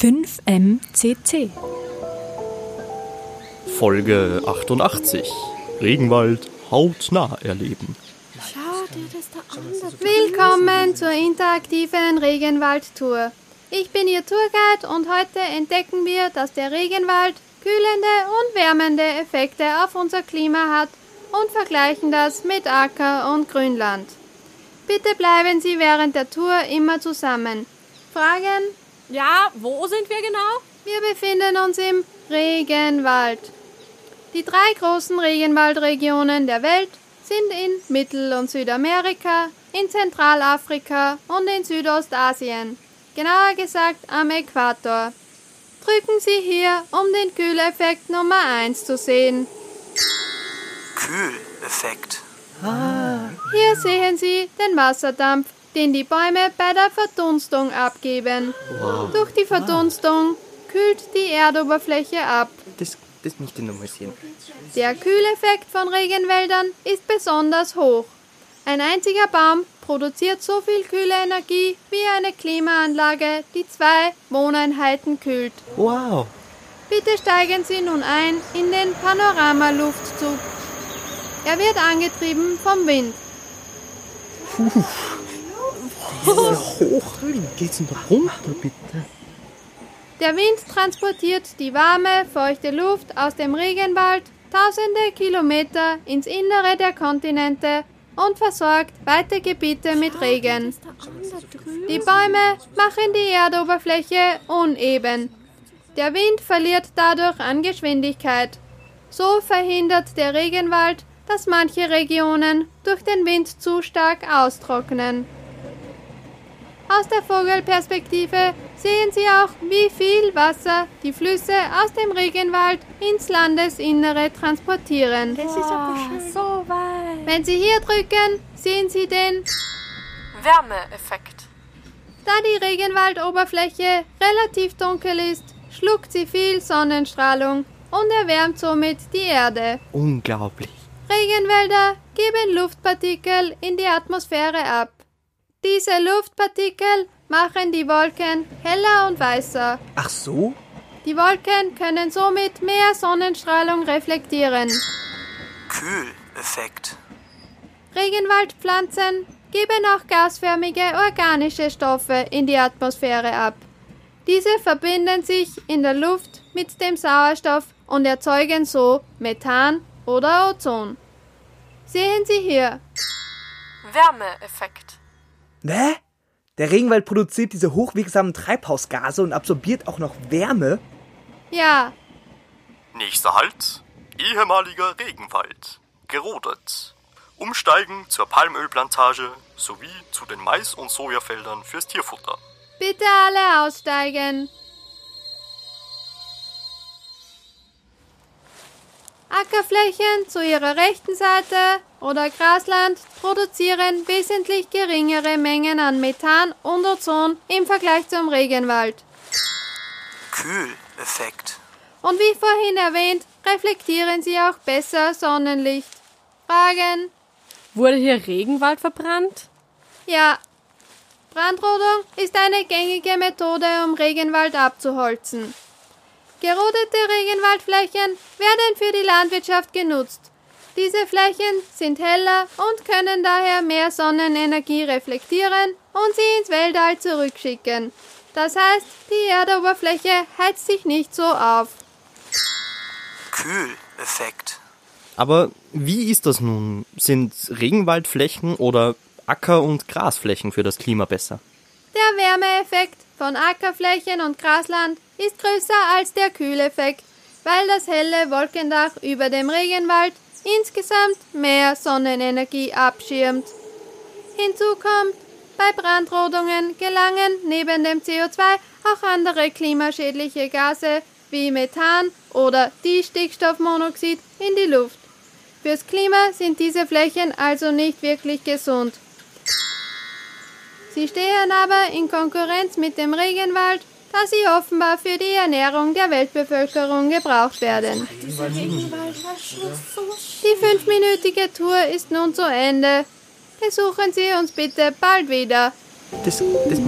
5MCC Folge 88 Regenwald hautnah erleben. Willkommen zur interaktiven Regenwaldtour. Ich bin Ihr Tourguide und heute entdecken wir, dass der Regenwald kühlende und wärmende Effekte auf unser Klima hat und vergleichen das mit Acker- und Grünland. Bitte bleiben Sie während der Tour immer zusammen. Fragen? Ja, wo sind wir genau? Wir befinden uns im Regenwald. Die drei großen Regenwaldregionen der Welt sind in Mittel- und Südamerika, in Zentralafrika und in Südostasien, genauer gesagt am Äquator. Drücken Sie hier, um den Kühleffekt Nummer 1 zu sehen. Kühleffekt. Hier sehen Sie den Wasserdampf, den die Bäume bei der Verdunstung abgeben. Durch die Verdunstung kühlt die Erdoberfläche ab. Das, das möchte ich noch mal sehen. Der Kühleffekt von Regenwäldern ist besonders hoch. Ein einziger Baum produziert so viel kühle Energie wie eine Klimaanlage, die zwei Wohneinheiten kühlt. Wow. Bitte steigen Sie nun ein in den Panoramaluftzug. Er wird angetrieben vom Wind. Hoch. Geht's denn da runter, bitte? Der Wind transportiert die warme, feuchte Luft aus dem Regenwald tausende Kilometer ins Innere der Kontinente und versorgt weite Gebiete mit Regen. Die Bäume machen die Erdoberfläche uneben. Der Wind verliert dadurch an Geschwindigkeit. So verhindert der Regenwald, dass manche Regionen durch den Wind zu stark austrocknen. Aus der Vogelperspektive sehen Sie auch, wie viel Wasser die Flüsse aus dem Regenwald ins Landesinnere transportieren. Das ist aber schön. So weit. Wenn Sie hier drücken, sehen Sie den, Wärmeeffekt. da die Regenwaldoberfläche relativ dunkel ist, schluckt sie viel Sonnenstrahlung und erwärmt somit die Erde. Unglaublich. Regenwälder geben Luftpartikel in die Atmosphäre ab. Diese Luftpartikel machen die Wolken heller und weißer. Ach so? Die Wolken können somit mehr Sonnenstrahlung reflektieren. Kühleffekt. Regenwaldpflanzen geben auch gasförmige organische Stoffe in die Atmosphäre ab. Diese verbinden sich in der Luft mit dem Sauerstoff und erzeugen so Methan oder Ozon. Sehen Sie hier, Wärmeeffekt. Ne? Der Regenwald produziert diese hochwirksamen Treibhausgase und absorbiert auch noch Wärme. ja, Nächster Halt: ehemaliger Regenwald. Gerodet. Umsteigen zur Palmölplantage sowie zu den Mais- und Sojafeldern fürs Tierfutter. bitte alle aussteigen. Ackerflächen zu ihrer rechten Seite oder Grasland produzieren wesentlich geringere Mengen an Methan und Ozon im Vergleich zum Regenwald. Kühleffekt. Und wie vorhin erwähnt, reflektieren sie auch besser Sonnenlicht. Fragen? Wurde hier Regenwald verbrannt? Ja. Brandrodung ist eine gängige Methode, um Regenwald abzuholzen. Gerodete Regenwaldflächen werden für die Landwirtschaft genutzt. Diese Flächen sind heller und können daher mehr Sonnenenergie reflektieren und sie ins Weltall zurückschicken. Das heißt, die Erdoberfläche heizt sich nicht so auf. Kühleffekt. Aber wie ist das nun? Sind Regenwaldflächen oder Acker- und Grasflächen für das Klima besser? Der Wärmeeffekt von Ackerflächen und Grasland ist größer als der Kühleffekt, weil das helle Wolkendach über dem Regenwald insgesamt mehr Sonnenenergie abschirmt. Hinzu kommt, bei Brandrodungen gelangen neben dem CO2 auch andere klimaschädliche Gase wie Methan oder Distickstoffmonoxid in die Luft. Fürs Klima sind diese Flächen also nicht wirklich gesund. Sie stehen aber in Konkurrenz mit dem Regenwald, da sie offenbar für die Ernährung der Weltbevölkerung gebraucht werden. Die fünfminütige Tour ist nun zu Ende. Besuchen Sie uns bitte bald wieder. Das, das